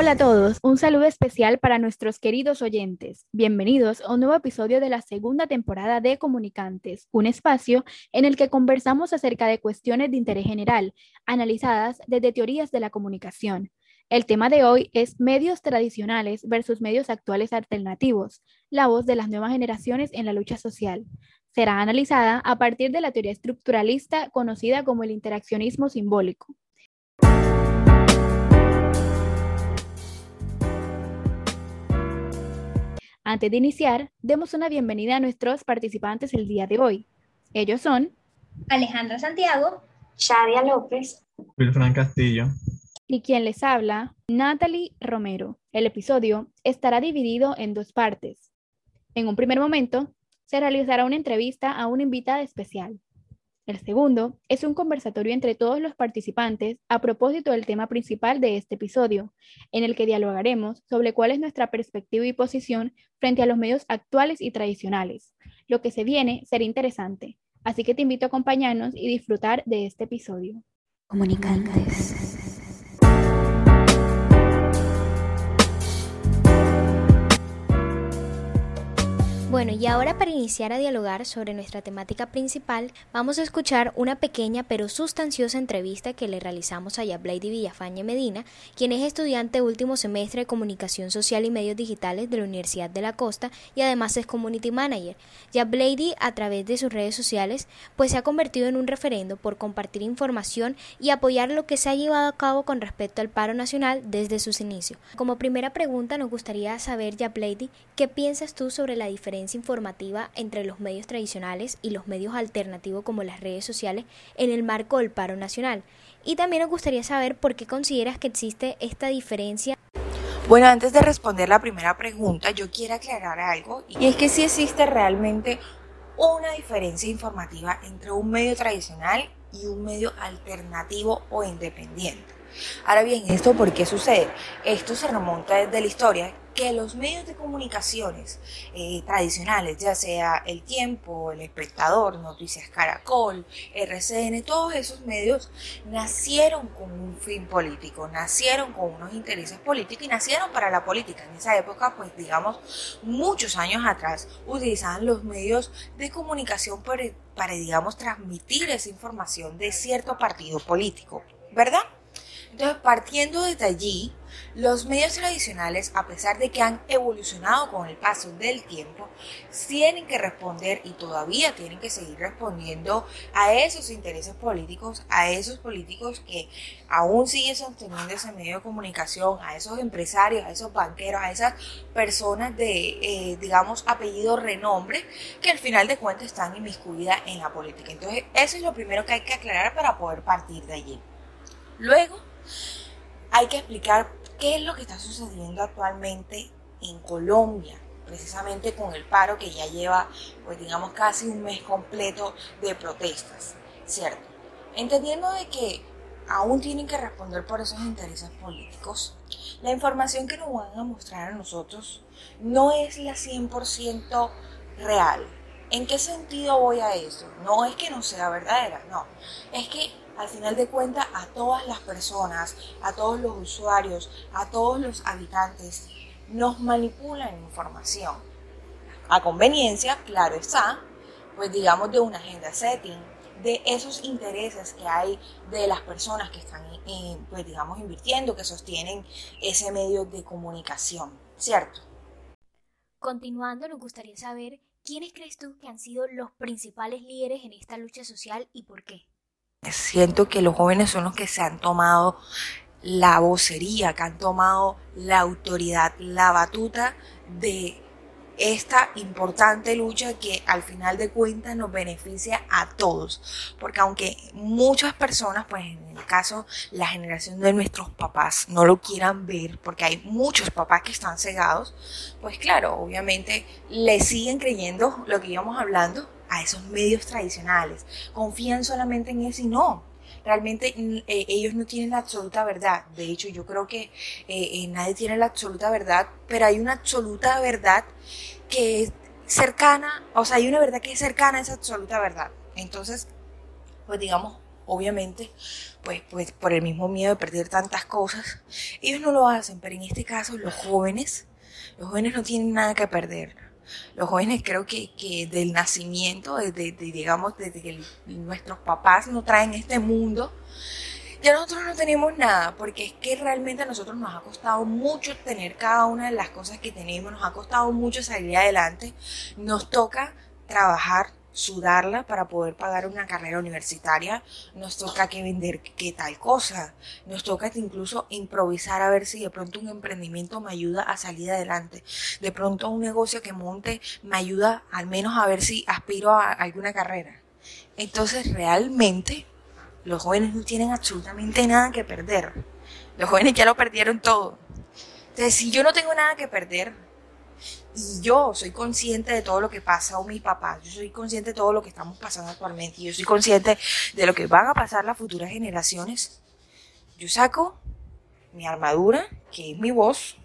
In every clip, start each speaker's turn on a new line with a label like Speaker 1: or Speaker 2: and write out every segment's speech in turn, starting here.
Speaker 1: Hola a todos, un saludo especial para nuestros queridos oyentes. Bienvenidos a un nuevo episodio de la segunda temporada de Comunicantes, un espacio en el que conversamos acerca de cuestiones de interés general, analizadas desde teorías de la comunicación. El tema de hoy es medios tradicionales versus medios actuales alternativos, la voz de las nuevas generaciones en la lucha social. Será analizada a partir de la teoría estructuralista conocida como el interaccionismo simbólico. Antes de iniciar, demos una bienvenida a nuestros participantes el día de hoy. Ellos son
Speaker 2: Alejandra Santiago,
Speaker 3: Shadia López,
Speaker 4: Wilfran Castillo
Speaker 1: y quien les habla, Natalie Romero. El episodio estará dividido en dos partes. En un primer momento, se realizará una entrevista a una invitada especial. El segundo es un conversatorio entre todos los participantes a propósito del tema principal de este episodio, en el que dialogaremos sobre cuál es nuestra perspectiva y posición frente a los medios actuales y tradicionales. Lo que se viene será interesante, así que te invito a acompañarnos y disfrutar de este episodio.
Speaker 3: Comunicantes.
Speaker 2: Bueno, y ahora para iniciar a dialogar sobre nuestra temática principal, vamos a escuchar una pequeña pero sustanciosa entrevista que le realizamos a Yablady Villafañe Medina, quien es estudiante último semestre de Comunicación Social y Medios Digitales de la Universidad de la Costa y además es Community Manager. Yablady, a través de sus redes sociales, pues se ha convertido en un referendo por compartir información y apoyar lo que se ha llevado a cabo con respecto al paro nacional desde sus inicios. Como primera pregunta, nos gustaría saber, Yablady, ¿qué piensas tú sobre la diferencia informativa entre los medios tradicionales y los medios alternativos como las redes sociales en el marco del paro nacional. Y también nos gustaría saber por qué consideras que existe esta diferencia.
Speaker 3: Bueno, antes de responder la primera pregunta, yo quiero aclarar algo, y es que sí existe realmente una diferencia informativa entre un medio tradicional y un medio alternativo o independiente. Ahora bien, ¿esto por qué sucede? Esto se remonta desde la historia que los medios de comunicaciones eh, tradicionales, ya sea El Tiempo, El Espectador, Noticias Caracol, RCN, todos esos medios nacieron con un fin político, nacieron con unos intereses políticos y nacieron para la política. En esa época, pues digamos, muchos años atrás, utilizaban los medios de comunicación para, para digamos, transmitir esa información de cierto partido político, ¿verdad? Entonces, partiendo desde allí, los medios tradicionales, a pesar de que han evolucionado con el paso del tiempo, tienen que responder y todavía tienen que seguir respondiendo a esos intereses políticos, a esos políticos que aún siguen sosteniendo ese medio de comunicación, a esos empresarios, a esos banqueros, a esas personas de, eh, digamos, apellido renombre, que al final de cuentas están inmiscuidas en la política. Entonces, eso es lo primero que hay que aclarar para poder partir de allí. Luego, hay que explicar qué es lo que está sucediendo actualmente en Colombia, precisamente con el paro que ya lleva, pues digamos, casi un mes completo de protestas, ¿cierto? Entendiendo de que aún tienen que responder por esos intereses políticos, la información que nos van a mostrar a nosotros no es la 100% real. ¿En qué sentido voy a eso? No es que no sea verdadera, no. Es que al final de cuentas a todas las personas, a todos los usuarios, a todos los habitantes, nos manipulan información. A conveniencia, claro está, pues digamos de una agenda setting, de esos intereses que hay de las personas que están, eh, pues digamos, invirtiendo, que sostienen ese medio de comunicación, ¿cierto?
Speaker 2: Continuando, nos gustaría saber quiénes crees tú que han sido los principales líderes en esta lucha social y por qué.
Speaker 3: Siento que los jóvenes son los que se han tomado la vocería, que han tomado la autoridad, la batuta de esta importante lucha que al final de cuentas nos beneficia a todos. Porque aunque muchas personas, pues en el caso la generación de nuestros papás, no lo quieran ver, porque hay muchos papás que están cegados, pues claro, obviamente le siguen creyendo lo que íbamos hablando, esos medios tradicionales, confían solamente en eso y no. Realmente mm, eh, ellos no tienen la absoluta verdad. De hecho, yo creo que eh, eh, nadie tiene la absoluta verdad, pero hay una absoluta verdad que es cercana, o sea, hay una verdad que es cercana a esa absoluta verdad. Entonces, pues digamos, obviamente, pues, pues por el mismo miedo de perder tantas cosas, ellos no lo hacen, pero en este caso los jóvenes, los jóvenes no tienen nada que perder. Los jóvenes creo que, que del nacimiento, desde, digamos, desde que nuestros papás nos traen este mundo, ya nosotros no tenemos nada, porque es que realmente a nosotros nos ha costado mucho tener cada una de las cosas que tenemos, nos ha costado mucho salir adelante, nos toca trabajar sudarla para poder pagar una carrera universitaria, nos toca que vender qué tal cosa, nos toca incluso improvisar a ver si de pronto un emprendimiento me ayuda a salir adelante, de pronto un negocio que monte me ayuda al menos a ver si aspiro a alguna carrera. Entonces realmente los jóvenes no tienen absolutamente nada que perder. Los jóvenes ya lo perdieron todo. Entonces, si yo no tengo nada que perder, yo soy consciente de todo lo que pasa con mi papá, yo soy consciente de todo lo que estamos pasando actualmente, yo soy consciente de lo que van a pasar las futuras generaciones, yo saco mi armadura, que es mi voz,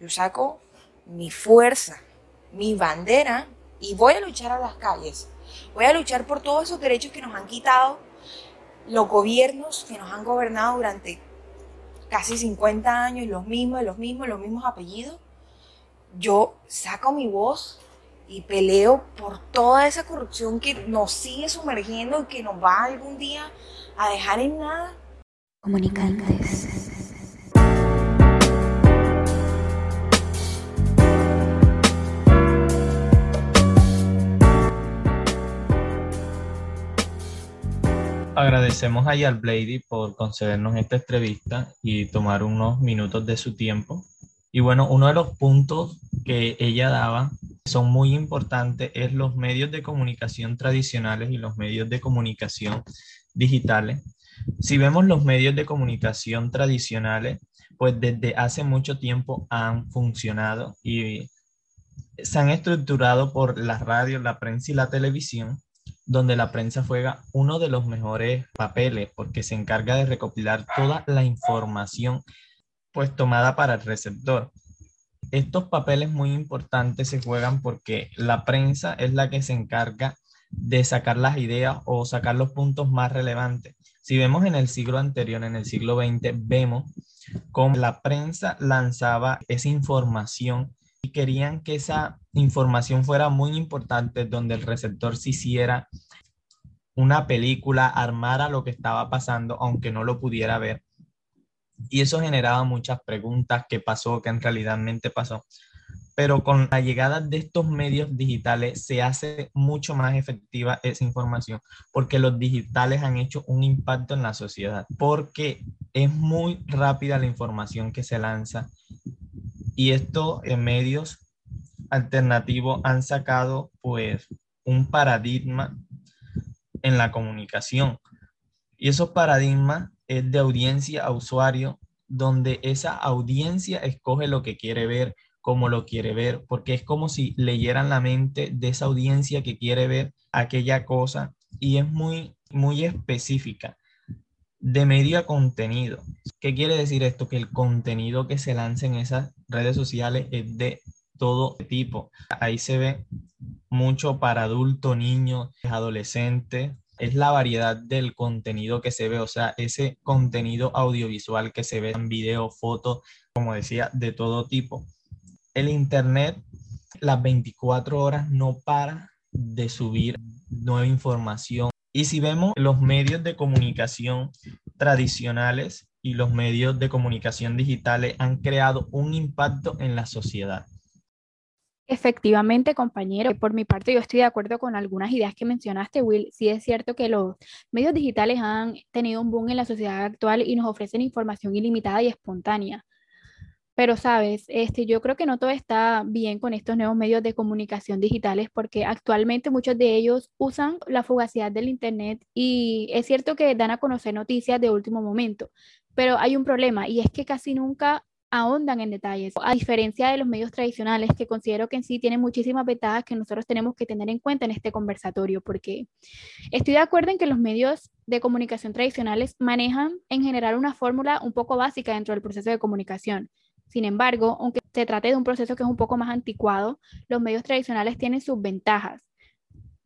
Speaker 3: yo saco mi fuerza, mi bandera, y voy a luchar a las calles. Voy a luchar por todos esos derechos que nos han quitado los gobiernos que nos han gobernado durante casi 50 años, los mismos, los mismos, los mismos apellidos, yo saco mi voz y peleo por toda esa corrupción que nos sigue sumergiendo y que nos va algún día a dejar en nada.
Speaker 2: Comunicantes.
Speaker 4: Agradecemos a Yal Blady por concedernos esta entrevista y tomar unos minutos de su tiempo. Y bueno, uno de los puntos que ella daba son muy importantes es los medios de comunicación tradicionales y los medios de comunicación digitales. Si vemos los medios de comunicación tradicionales, pues desde hace mucho tiempo han funcionado y se han estructurado por la radio, la prensa y la televisión donde la prensa juega uno de los mejores papeles porque se encarga de recopilar toda la información pues tomada para el receptor. Estos papeles muy importantes se juegan porque la prensa es la que se encarga de sacar las ideas o sacar los puntos más relevantes. Si vemos en el siglo anterior, en el siglo XX, vemos cómo la prensa lanzaba esa información y querían que esa información fuera muy importante, donde el receptor se hiciera una película, armara lo que estaba pasando, aunque no lo pudiera ver. Y eso generaba muchas preguntas, ¿qué pasó? ¿Qué en realidad pasó? Pero con la llegada de estos medios digitales se hace mucho más efectiva esa información, porque los digitales han hecho un impacto en la sociedad, porque es muy rápida la información que se lanza y estos eh, medios alternativos han sacado pues un paradigma en la comunicación. Y esos paradigmas es de audiencia a usuario, donde esa audiencia escoge lo que quiere ver, como lo quiere ver, porque es como si leyeran la mente de esa audiencia que quiere ver aquella cosa y es muy, muy específica de medio a contenido. ¿Qué quiere decir esto? Que el contenido que se lanza en esas redes sociales es de todo tipo. Ahí se ve mucho para adulto, niño, adolescente. Es la variedad del contenido que se ve, o sea, ese contenido audiovisual que se ve en video, fotos, como decía, de todo tipo. El Internet, las 24 horas no para de subir nueva información. Y si vemos los medios de comunicación tradicionales y los medios de comunicación digitales han creado un impacto en la sociedad.
Speaker 1: Efectivamente, compañero, por mi parte yo estoy de acuerdo con algunas ideas que mencionaste, Will. Sí es cierto que los medios digitales han tenido un boom en la sociedad actual y nos ofrecen información ilimitada y espontánea. Pero sabes, este, yo creo que no todo está bien con estos nuevos medios de comunicación digitales porque actualmente muchos de ellos usan la fugacidad del Internet y es cierto que dan a conocer noticias de último momento, pero hay un problema y es que casi nunca ahondan en detalles, a diferencia de los medios tradicionales que considero que en sí tienen muchísimas ventajas que nosotros tenemos que tener en cuenta en este conversatorio, porque estoy de acuerdo en que los medios de comunicación tradicionales manejan en general una fórmula un poco básica dentro del proceso de comunicación sin embargo, aunque se trate de un proceso que es un poco más anticuado, los medios tradicionales tienen sus ventajas.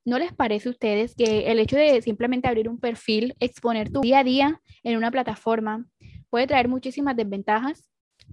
Speaker 1: ¿No les parece a ustedes que el hecho de simplemente abrir un perfil, exponer tu día a día en una plataforma, puede traer muchísimas desventajas?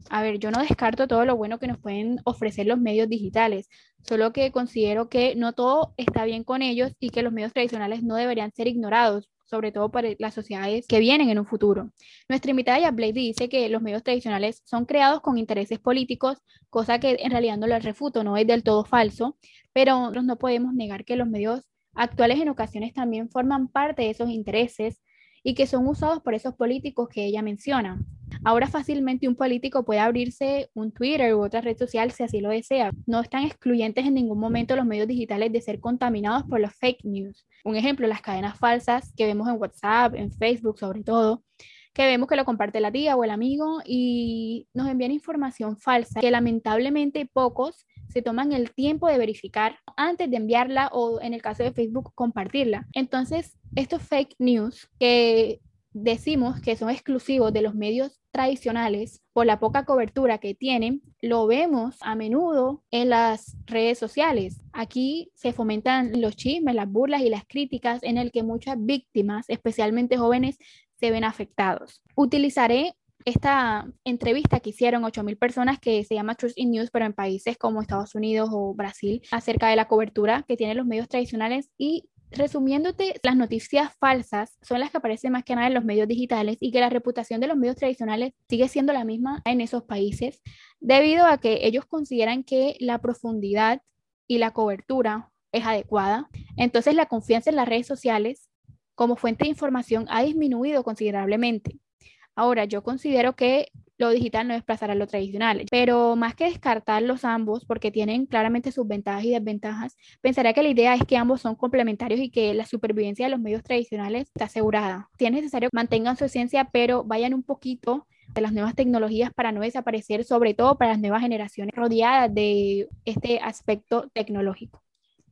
Speaker 1: A ver, yo no descarto todo lo bueno que nos pueden ofrecer los medios digitales, solo que considero que no todo está bien con ellos y que los medios tradicionales no deberían ser ignorados, sobre todo para las sociedades que vienen en un futuro. Nuestra invitada ya Blade dice que los medios tradicionales son creados con intereses políticos, cosa que en realidad no la refuto, no es del todo falso, pero nosotros no podemos negar que los medios actuales en ocasiones también forman parte de esos intereses y que son usados por esos políticos que ella menciona. Ahora fácilmente un político puede abrirse un Twitter u otra red social si así lo desea. No están excluyentes en ningún momento los medios digitales de ser contaminados por los fake news. Un ejemplo, las cadenas falsas que vemos en WhatsApp, en Facebook sobre todo, que vemos que lo comparte la tía o el amigo y nos envían información falsa que lamentablemente pocos se toman el tiempo de verificar antes de enviarla o en el caso de Facebook compartirla. Entonces, estos fake news que decimos que son exclusivos de los medios tradicionales por la poca cobertura que tienen, lo vemos a menudo en las redes sociales. Aquí se fomentan los chismes, las burlas y las críticas en el que muchas víctimas, especialmente jóvenes, se ven afectados. Utilizaré esta entrevista que hicieron 8.000 personas que se llama Truth in News, pero en países como Estados Unidos o Brasil, acerca de la cobertura que tienen los medios tradicionales y resumiéndote, las noticias falsas son las que aparecen más que nada en los medios digitales y que la reputación de los medios tradicionales sigue siendo la misma en esos países, debido a que ellos consideran que la profundidad y la cobertura es adecuada. Entonces la confianza en las redes sociales como fuente de información ha disminuido considerablemente. Ahora, yo considero que lo digital no desplazará lo tradicional, pero más que descartar los ambos, porque tienen claramente sus ventajas y desventajas, pensaría que la idea es que ambos son complementarios y que la supervivencia de los medios tradicionales está asegurada. Si es necesario, mantengan su esencia, pero vayan un poquito de las nuevas tecnologías para no desaparecer, sobre todo para las nuevas generaciones rodeadas de este aspecto tecnológico.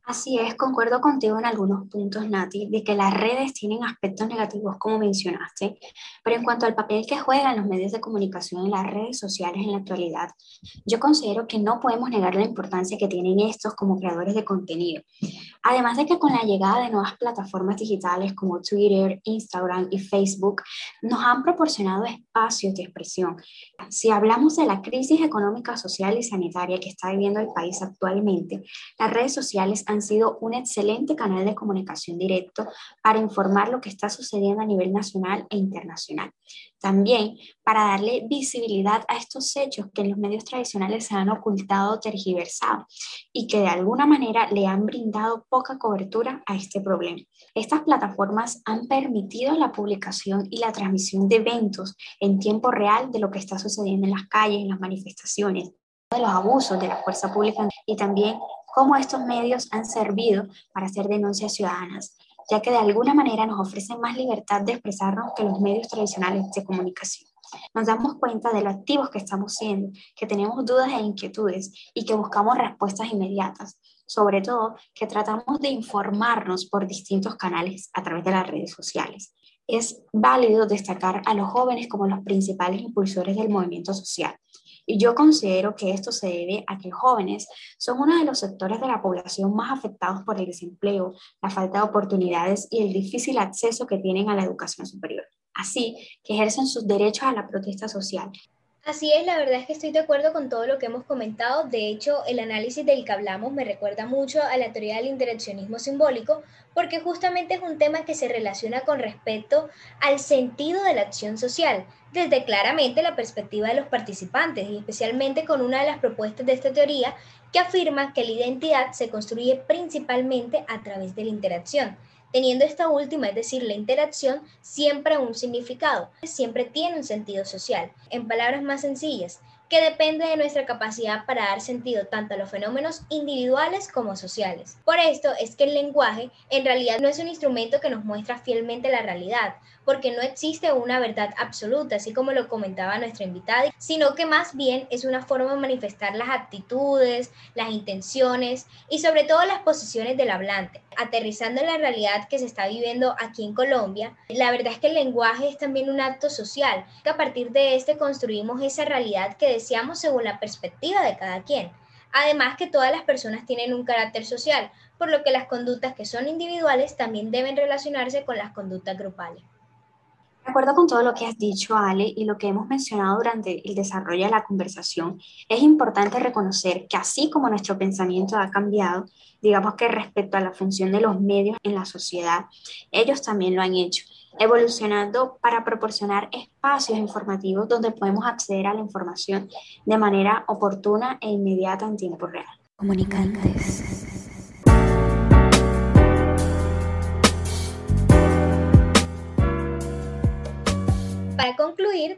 Speaker 5: Así es, concuerdo contigo en algunos puntos, Nati, de que las redes tienen aspectos negativos, como mencionaste, pero en cuanto al papel que juegan los medios de comunicación en las redes sociales en la actualidad, yo considero que no podemos negar la importancia que tienen estos como creadores de contenido. Además de que con la llegada de nuevas plataformas digitales como Twitter, Instagram y Facebook, nos han proporcionado espacios de expresión. Si hablamos de la crisis económica, social y sanitaria que está viviendo el país actualmente, las redes sociales han sido un excelente canal de comunicación directo para informar lo que está sucediendo a nivel nacional e internacional. También para darle visibilidad a estos hechos que en los medios tradicionales se han ocultado tergiversado y que de alguna manera le han brindado poca cobertura a este problema. Estas plataformas han permitido la publicación y la transmisión de eventos en tiempo real de lo que está sucediendo en las calles, en las manifestaciones, de los abusos de la fuerza pública y también cómo estos medios han servido para hacer denuncias ciudadanas, ya que de alguna manera nos ofrecen más libertad de expresarnos que los medios tradicionales de comunicación. Nos damos cuenta de lo activos que estamos siendo, que tenemos dudas e inquietudes y que buscamos respuestas inmediatas. Sobre todo, que tratamos de informarnos por distintos canales a través de las redes sociales. Es válido destacar a los jóvenes como los principales impulsores del movimiento social y yo considero que esto se debe a que jóvenes son uno de los sectores de la población más afectados por el desempleo, la falta de oportunidades y el difícil acceso que tienen a la educación superior. Así que ejercen sus derechos a la protesta social.
Speaker 2: Así es, la verdad es que estoy de acuerdo con todo lo que hemos comentado. De hecho, el análisis del que hablamos me recuerda mucho a la teoría del interaccionismo simbólico, porque justamente es un tema que se relaciona con respecto al sentido de la acción social, desde claramente la perspectiva de los participantes, y especialmente con una de las propuestas de esta teoría que afirma que la identidad se construye principalmente a través de la interacción teniendo esta última, es decir, la interacción, siempre un significado, siempre tiene un sentido social. En palabras más sencillas, que depende de nuestra capacidad para dar sentido tanto a los fenómenos individuales como sociales. Por esto es que el lenguaje en realidad no es un instrumento que nos muestra fielmente la realidad, porque no existe una verdad absoluta, así como lo comentaba nuestra invitada, sino que más bien es una forma de manifestar las actitudes, las intenciones y sobre todo las posiciones del hablante. Aterrizando en la realidad que se está viviendo aquí en Colombia, la verdad es que el lenguaje es también un acto social, que a partir de este construimos esa realidad que deseamos según la perspectiva de cada quien. Además que todas las personas tienen un carácter social, por lo que las conductas que son individuales también deben relacionarse con las conductas grupales.
Speaker 5: Acuerdo con todo lo que has dicho, Ale, y lo que hemos mencionado durante el desarrollo de la conversación, es importante reconocer que así como nuestro pensamiento ha cambiado, digamos que respecto a la función de los medios en la sociedad, ellos también lo han hecho, evolucionando para proporcionar espacios informativos donde podemos acceder a la información de manera oportuna e inmediata en tiempo real.
Speaker 2: Comunicantes.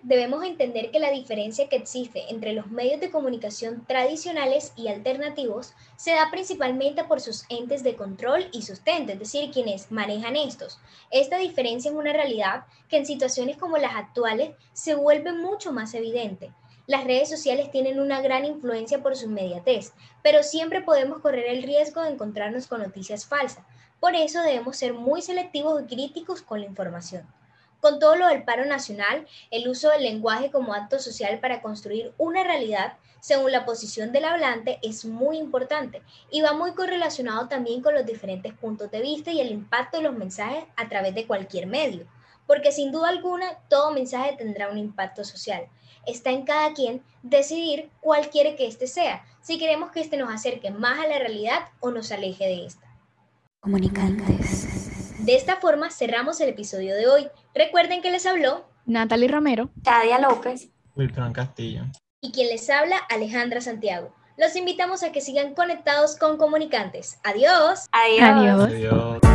Speaker 2: Debemos entender que la diferencia que existe entre los medios de comunicación tradicionales y alternativos se da principalmente por sus entes de control y sustento, es decir, quienes manejan estos. Esta diferencia es una realidad que en situaciones como las actuales se vuelve mucho más evidente. Las redes sociales tienen una gran influencia por su inmediatez, pero siempre podemos correr el riesgo de encontrarnos con noticias falsas. Por eso debemos ser muy selectivos y críticos con la información. Con todo lo del paro nacional, el uso del lenguaje como acto social para construir una realidad, según la posición del hablante, es muy importante y va muy correlacionado también con los diferentes puntos de vista y el impacto de los mensajes a través de cualquier medio, porque sin duda alguna todo mensaje tendrá un impacto social. Está en cada quien decidir cuál quiere que éste sea, si queremos que éste nos acerque más a la realidad o nos aleje de esta.
Speaker 6: Comunicantes.
Speaker 2: De esta forma cerramos el episodio de hoy. Recuerden que les habló
Speaker 1: Natalie Romero,
Speaker 5: Tadia López,
Speaker 4: Wilfran Castillo.
Speaker 2: y quien les habla Alejandra Santiago. Los invitamos a que sigan conectados con comunicantes. Adiós.
Speaker 5: adiós.
Speaker 1: Adiós.
Speaker 4: Adiós.